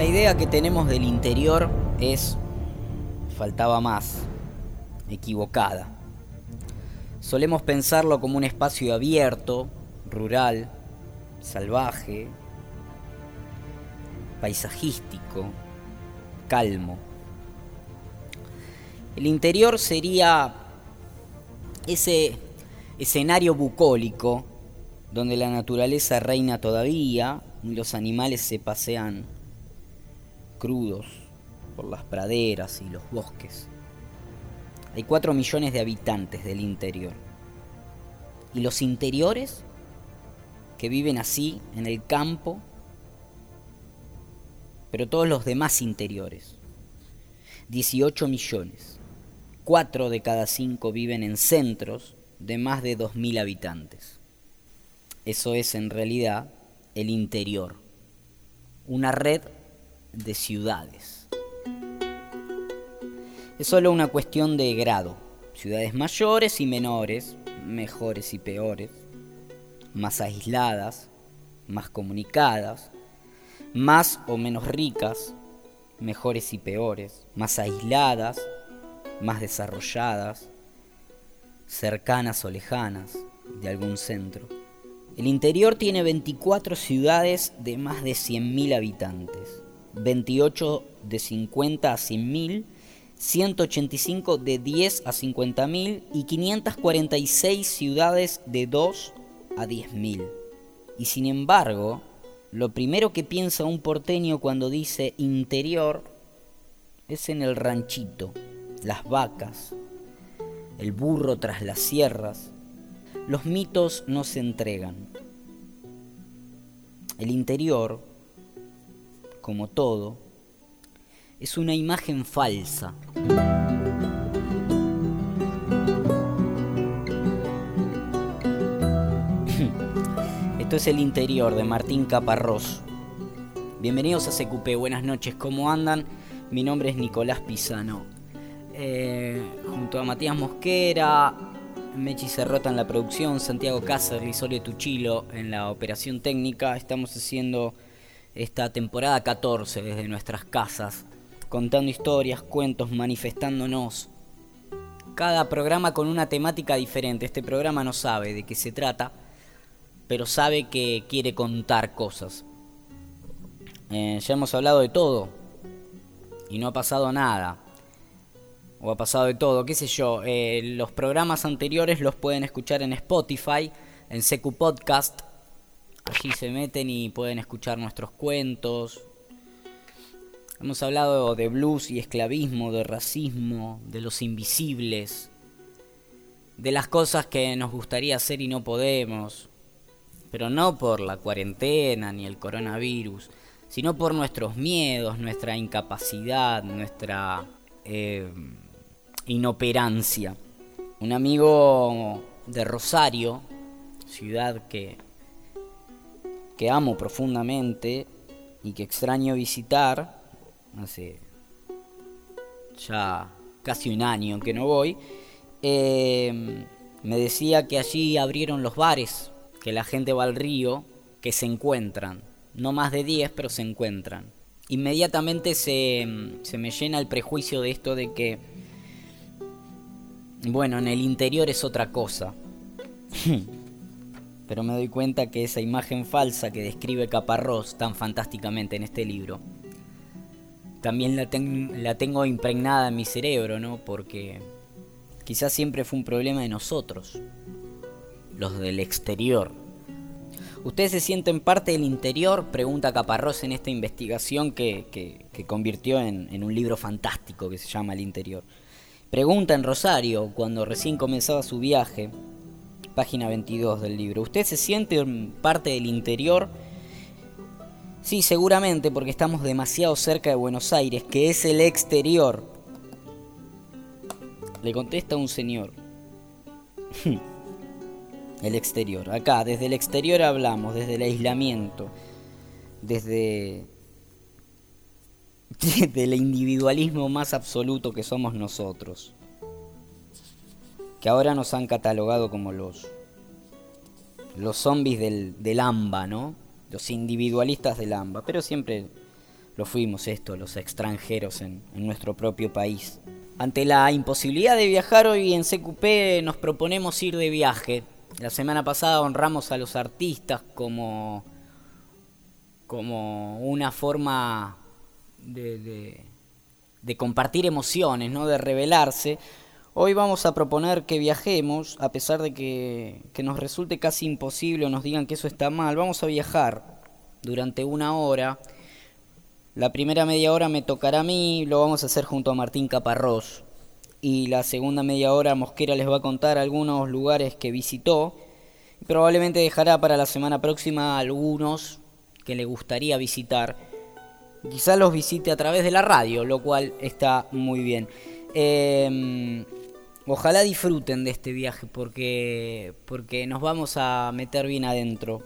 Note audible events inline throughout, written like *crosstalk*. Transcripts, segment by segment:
La idea que tenemos del interior es, faltaba más, equivocada. Solemos pensarlo como un espacio abierto, rural, salvaje, paisajístico, calmo. El interior sería ese escenario bucólico donde la naturaleza reina todavía y los animales se pasean crudos por las praderas y los bosques. Hay cuatro millones de habitantes del interior. ¿Y los interiores? Que viven así, en el campo, pero todos los demás interiores. 18 millones. Cuatro de cada cinco viven en centros de más de 2.000 habitantes. Eso es en realidad el interior, una red de ciudades. Es solo una cuestión de grado. Ciudades mayores y menores, mejores y peores, más aisladas, más comunicadas, más o menos ricas, mejores y peores, más aisladas, más desarrolladas, cercanas o lejanas de algún centro. El interior tiene 24 ciudades de más de 100.000 habitantes, 28 de 50 a 100.000, 185 de 10 a 50.000 y 546 ciudades de 2 a 10.000. Y sin embargo, lo primero que piensa un porteño cuando dice interior es en el ranchito, las vacas, el burro tras las sierras. Los mitos no se entregan. El interior, como todo, es una imagen falsa. *laughs* Esto es el interior de Martín Caparrós. Bienvenidos a CQP, buenas noches, ¿cómo andan? Mi nombre es Nicolás Pisano. Eh, junto a Matías Mosquera, Mechi Cerrota en la producción, Santiago Cáceres Sole Tuchilo en la operación técnica, estamos haciendo esta temporada 14 desde nuestras casas, contando historias, cuentos, manifestándonos. Cada programa con una temática diferente. Este programa no sabe de qué se trata, pero sabe que quiere contar cosas. Eh, ya hemos hablado de todo y no ha pasado nada o ha pasado de todo, qué sé yo. Eh, los programas anteriores los pueden escuchar en Spotify, en Secu Podcast. Allí se meten y pueden escuchar nuestros cuentos. Hemos hablado de blues y esclavismo, de racismo, de los invisibles, de las cosas que nos gustaría hacer y no podemos, pero no por la cuarentena ni el coronavirus, sino por nuestros miedos, nuestra incapacidad, nuestra... Eh, inoperancia. Un amigo de Rosario, ciudad que, que amo profundamente y que extraño visitar, hace ya casi un año que no voy, eh, me decía que allí abrieron los bares, que la gente va al río, que se encuentran, no más de 10, pero se encuentran. Inmediatamente se, se me llena el prejuicio de esto de que bueno, en el interior es otra cosa. *laughs* Pero me doy cuenta que esa imagen falsa que describe Caparrós tan fantásticamente en este libro, también la, tengo impregnada en mi cerebro, ¿no? Porque quizás siempre fue un problema de nosotros, los del exterior. ¿Ustedes se sienten parte del interior? Pregunta Caparrós en esta investigación que, que, convirtió en un libro fantástico que se llama El Interior. Pregunta en Rosario, cuando recién comenzaba su viaje, página 22 del libro. ¿Usted se siente parte del interior? Sí, seguramente, porque estamos demasiado cerca de Buenos Aires, que es el exterior. Le contesta un señor. *laughs* el exterior. Acá, desde el exterior hablamos, desde el aislamiento, desde *laughs* del individualismo más absoluto que somos nosotros, que ahora nos han catalogado como los, los zombies del, del AMBA, ¿no? Los individualistas del AMBA, pero siempre lo fuimos esto, los extranjeros en, nuestro propio país. Ante la imposibilidad de viajar hoy en CQP nos proponemos ir de viaje. La semana pasada honramos a los artistas como, como una forma de, de, compartir emociones, ¿no? de revelarse. Hoy vamos a proponer que viajemos, a pesar de que, que nos resulte casi imposible o nos digan que eso está mal, vamos a viajar durante una hora. La primera media hora me tocará a mí, lo vamos a hacer junto a Martín Caparrós. Y la segunda media hora Mosquera les va a contar algunos lugares que visitó. Probablemente dejará para la semana próxima algunos que le gustaría visitar Quizá los visite a través de la radio, lo cual está muy bien. Em, ojalá disfruten de este viaje porque, porque nos vamos a meter bien adentro.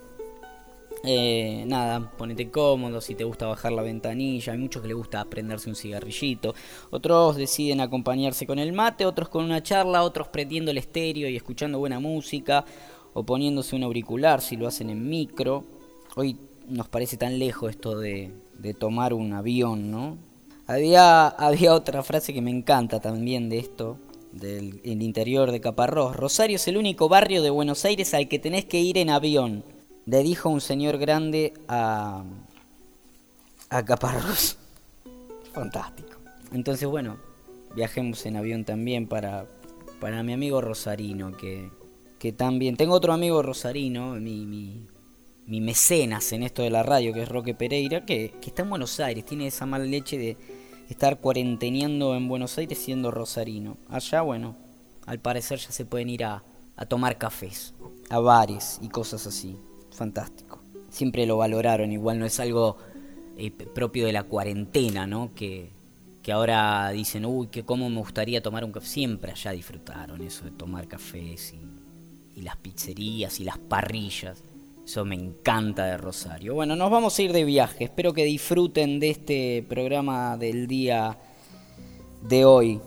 Eh, nada, ponete cómodo si te gusta bajar la ventanilla. Hay muchos que les gusta prenderse un cigarrillito. Otros deciden acompañarse con el mate, otros con una charla, otros prendiendo el estéreo y escuchando buena música o poniéndose un auricular si lo hacen en micro. Hoy nos parece tan lejos esto de, de tomar un avión, ¿no? Había, había otra frase que me encanta también de esto, del interior de Caparrós. Rosario es el único barrio de Buenos Aires al que tenés que ir en avión, le dijo un señor grande a, a Caparrós. *laughs* Fantástico. Entonces, bueno, viajemos en avión también para, para mi amigo Rosarino, que, que también... Tengo otro amigo Rosarino, mi, mi, mi mecenas en esto de la radio, que es Roque Pereira, que, está en Buenos Aires, tiene esa mala leche de estar cuarenteneando en Buenos Aires siendo rosarino. Allá, bueno, al parecer ya se pueden ir a, a tomar cafés, a bares y cosas así. Fantástico. Siempre lo valoraron, igual no es algo eh, propio de la cuarentena, ¿no? Que, que ahora dicen, uy, que cómo me gustaría tomar un café. Siempre allá disfrutaron eso de tomar cafés y, y las pizzerías y las parrillas. Eso me encanta de Rosario. Bueno, nos vamos a ir de viaje. Espero que disfruten de este programa del día de hoy.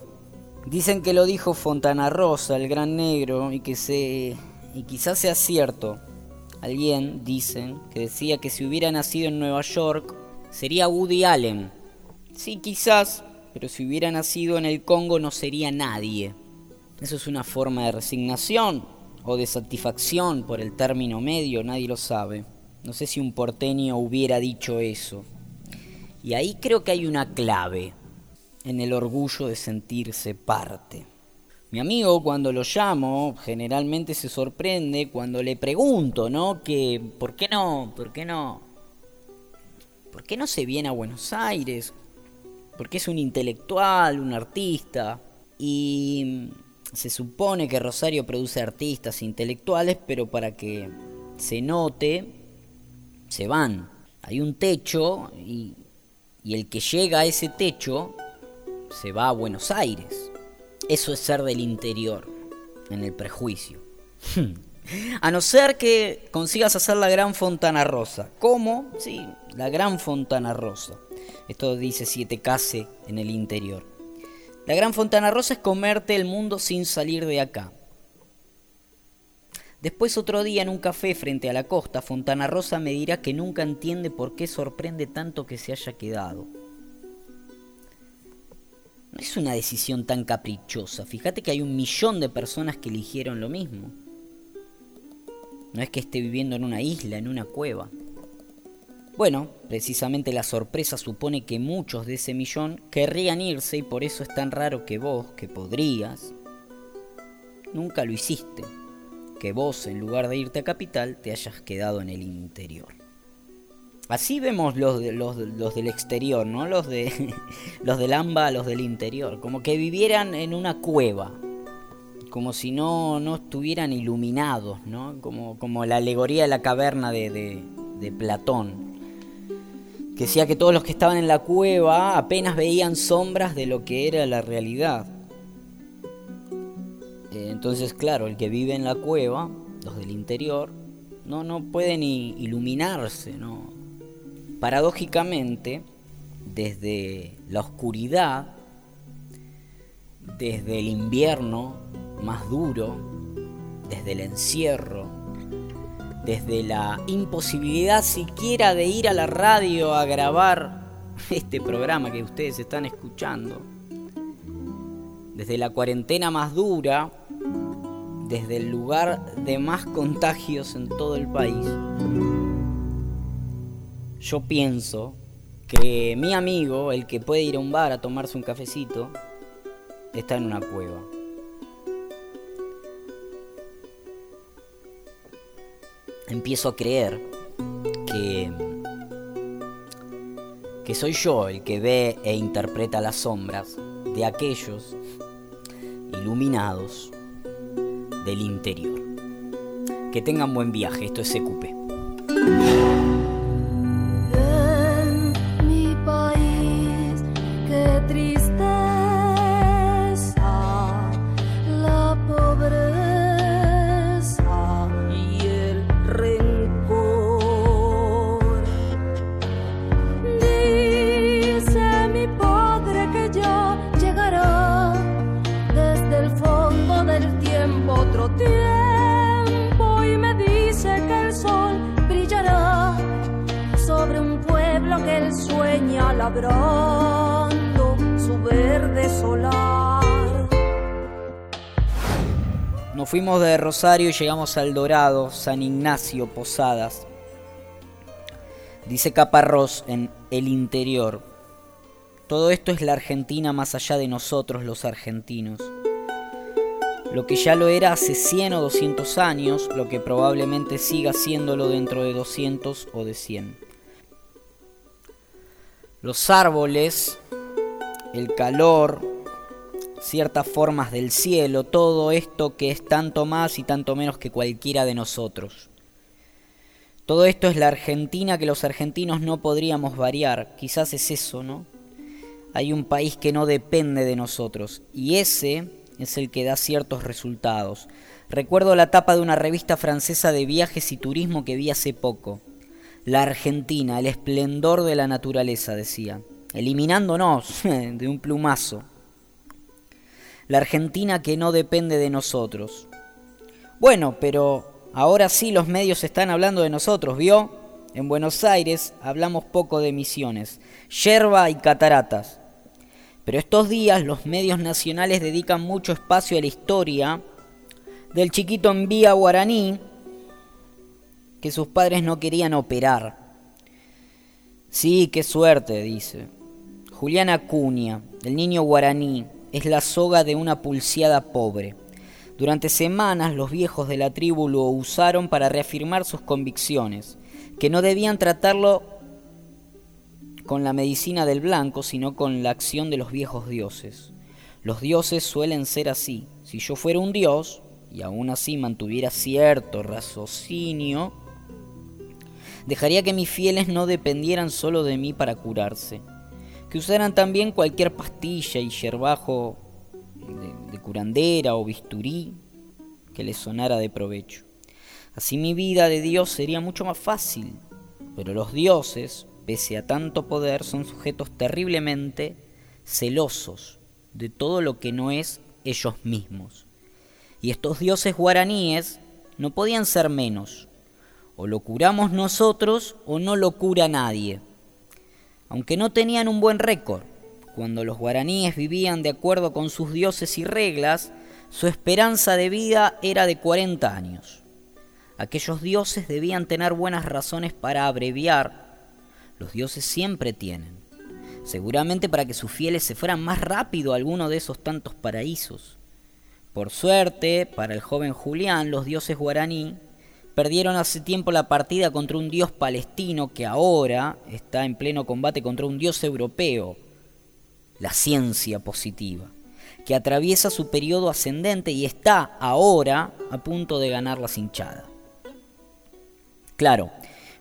Dicen que lo dijo Fontana Rosa, el gran negro, y que se y quizás sea cierto. Alguien dicen que decía que si hubiera nacido en Nueva York sería Woody Allen. Sí, quizás, pero si hubiera nacido en el Congo no sería nadie. Eso es una forma de resignación o de satisfacción por el término medio, nadie lo sabe. No sé si un porteño hubiera dicho eso. Y ahí creo que hay una clave en el orgullo de sentirse parte. Mi amigo cuando lo llamo generalmente se sorprende cuando le pregunto, ¿no? Que ¿por qué no? ¿Por qué no? ¿Por qué no se viene a Buenos Aires? Porque es un intelectual, un artista y se supone que Rosario produce artistas intelectuales, pero para que se note, se van. Hay un techo y, el que llega a ese techo se va a Buenos Aires. Eso es ser del interior, en el prejuicio. *laughs* a no ser que consigas hacer la gran Fontana Rosa. ¿Cómo? Sí, la gran Fontana Rosa. Esto dice siete case en el interior. La gran Fontana Rosa es comerte el mundo sin salir de acá. Después otro día en un café frente a la costa, Fontana Rosa me dirá que nunca entiende por qué sorprende tanto que se haya quedado. No es una decisión tan caprichosa. Fíjate que hay un millón de personas que eligieron lo mismo. No es que esté viviendo en una isla, en una cueva. Bueno, precisamente la sorpresa supone que muchos de ese millón querrían irse y por eso es tan raro que vos, que podrías, nunca lo hiciste. Que vos, en lugar de irte a capital, te hayas quedado en el interior. Así vemos los, los, los del exterior, ¿no? Los, de, *laughs* los del AMBA, los del interior. Como que vivieran en una cueva. Como si no, no estuvieran iluminados, ¿no? Como, como la alegoría de la caverna de, de, de Platón que decía que todos los que estaban en la cueva apenas veían sombras de lo que era la realidad. Eh, entonces, claro, el que vive en la cueva, los del interior, no, no pueden iluminarse, ¿no? Paradójicamente, desde la oscuridad, desde el invierno más duro, desde el encierro, desde la imposibilidad siquiera de ir a la radio a grabar este programa que ustedes están escuchando, desde la cuarentena más dura, desde el lugar de más contagios en todo el país, yo pienso que mi amigo, el que puede ir a un bar a tomarse un cafecito, está en una cueva. Empiezo a creer que que soy yo el que ve e interpreta las sombras de aquellos iluminados del interior. Que tengan buen viaje, esto es CQP. Su verde solar. Nos fuimos de Rosario y llegamos al Dorado, San Ignacio, Posadas. Dice Caparrós en El Interior. Todo esto es la Argentina más allá de nosotros los argentinos. Lo que ya lo era hace 100 o 200 años, lo que probablemente siga siéndolo dentro de 200 o de 100 los árboles, el calor, ciertas formas del cielo, todo esto que es tanto más y tanto menos que cualquiera de nosotros. Todo esto es la Argentina que los argentinos no podríamos variar, quizás es eso, ¿no? Hay un país que no depende de nosotros y ese es el que da ciertos resultados. Recuerdo la tapa de una revista francesa de viajes y turismo que vi hace poco. La Argentina, el esplendor de la naturaleza, decía, eliminándonos *laughs* de un plumazo. La Argentina que no depende de nosotros. Bueno, pero ahora sí los medios están hablando de nosotros, ¿vio? En Buenos Aires hablamos poco de misiones, yerba y cataratas. Pero estos días los medios nacionales dedican mucho espacio a la historia del chiquito en vía guaraní que sus padres no querían operar. Sí, qué suerte, dice. Juliana Acuña, el niño guaraní, es la soga de una pulseada pobre. Durante semanas los viejos de la tribu lo usaron para reafirmar sus convicciones, que no debían tratarlo con la medicina del blanco, sino con la acción de los viejos dioses. Los dioses suelen ser así. Si yo fuera un dios, y aún así mantuviera cierto raciocinio, Dejaría que mis fieles no dependieran solo de mí para curarse, que usaran también cualquier pastilla y yerbajo de, curandera o bisturí que les sonara de provecho. Así mi vida de Dios sería mucho más fácil, pero los dioses, pese a tanto poder, son sujetos terriblemente celosos de todo lo que no es ellos mismos. Y estos dioses guaraníes no podían ser menos, o lo curamos nosotros o no lo cura nadie. Aunque no tenían un buen récord, cuando los guaraníes vivían de acuerdo con sus dioses y reglas, su esperanza de vida era de 40 años. Aquellos dioses debían tener buenas razones para abreviar. Los dioses siempre tienen. Seguramente para que sus fieles se fueran más rápido a alguno de esos tantos paraísos. Por suerte, para el joven Julián, los dioses guaraní Perdieron hace tiempo la partida contra un dios palestino que ahora está en pleno combate contra un dios europeo, la ciencia positiva, que atraviesa su periodo ascendente y está ahora a punto de ganar la cinchada. Claro,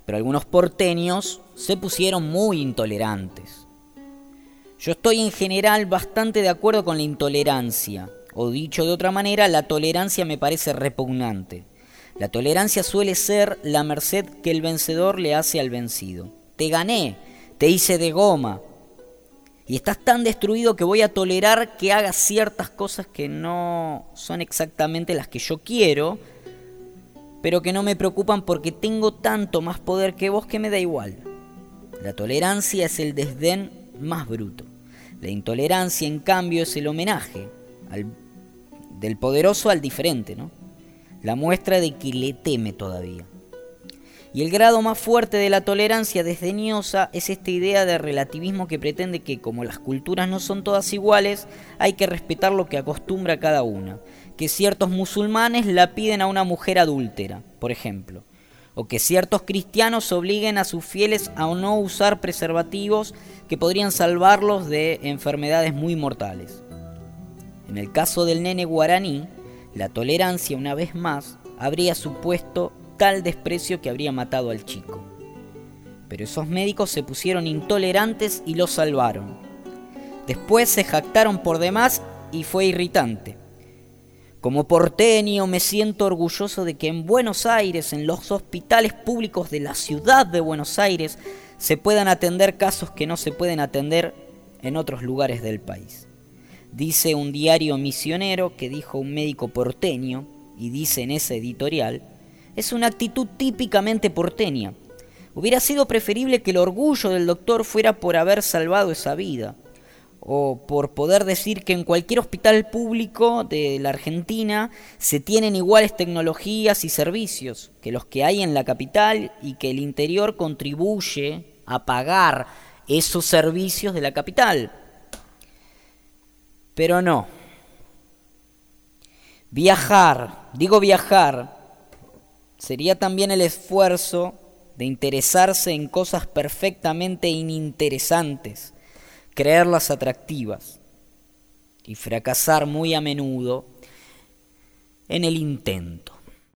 pero algunos porteños se pusieron muy intolerantes. Yo estoy en general bastante de acuerdo con la intolerancia, o dicho de otra manera, la tolerancia me parece repugnante. La tolerancia suele ser la merced que el vencedor le hace al vencido. Te gané, te hice de goma. Y estás tan destruido que voy a tolerar que hagas ciertas cosas que no son exactamente las que yo quiero, pero que no me preocupan porque tengo tanto más poder que vos que me da igual. La tolerancia es el desdén más bruto. La intolerancia, en cambio, es el homenaje del poderoso al diferente, ¿no? La muestra de que le teme todavía. Y el grado más fuerte de la tolerancia desdeñosa es esta idea de relativismo que pretende que como las culturas no son todas iguales, hay que respetar lo que acostumbra cada una. Que ciertos musulmanes la piden a una mujer adúltera, por ejemplo. O que ciertos cristianos obliguen a sus fieles a no usar preservativos que podrían salvarlos de enfermedades muy mortales. En el caso del nene guaraní, la tolerancia, una vez más, habría supuesto tal desprecio que habría matado al chico. Pero esos médicos se pusieron intolerantes y lo salvaron. Después se jactaron por demás y fue irritante. Como porteño me siento orgulloso de que en Buenos Aires, en los hospitales públicos de la ciudad de Buenos Aires, se puedan atender casos que no se pueden atender en otros lugares del país. Dice un diario misionero que dijo un médico porteño, y dice en ese editorial, es una actitud típicamente porteña. Hubiera sido preferible que el orgullo del doctor fuera por haber salvado esa vida, o por poder decir que en cualquier hospital público de la Argentina se tienen iguales tecnologías y servicios que los que hay en la capital y que el interior contribuye a pagar esos servicios de la capital. Pero no. Viajar, digo viajar, sería también el esfuerzo de interesarse en cosas perfectamente ininteresantes, creerlas atractivas y fracasar muy a menudo en el intento.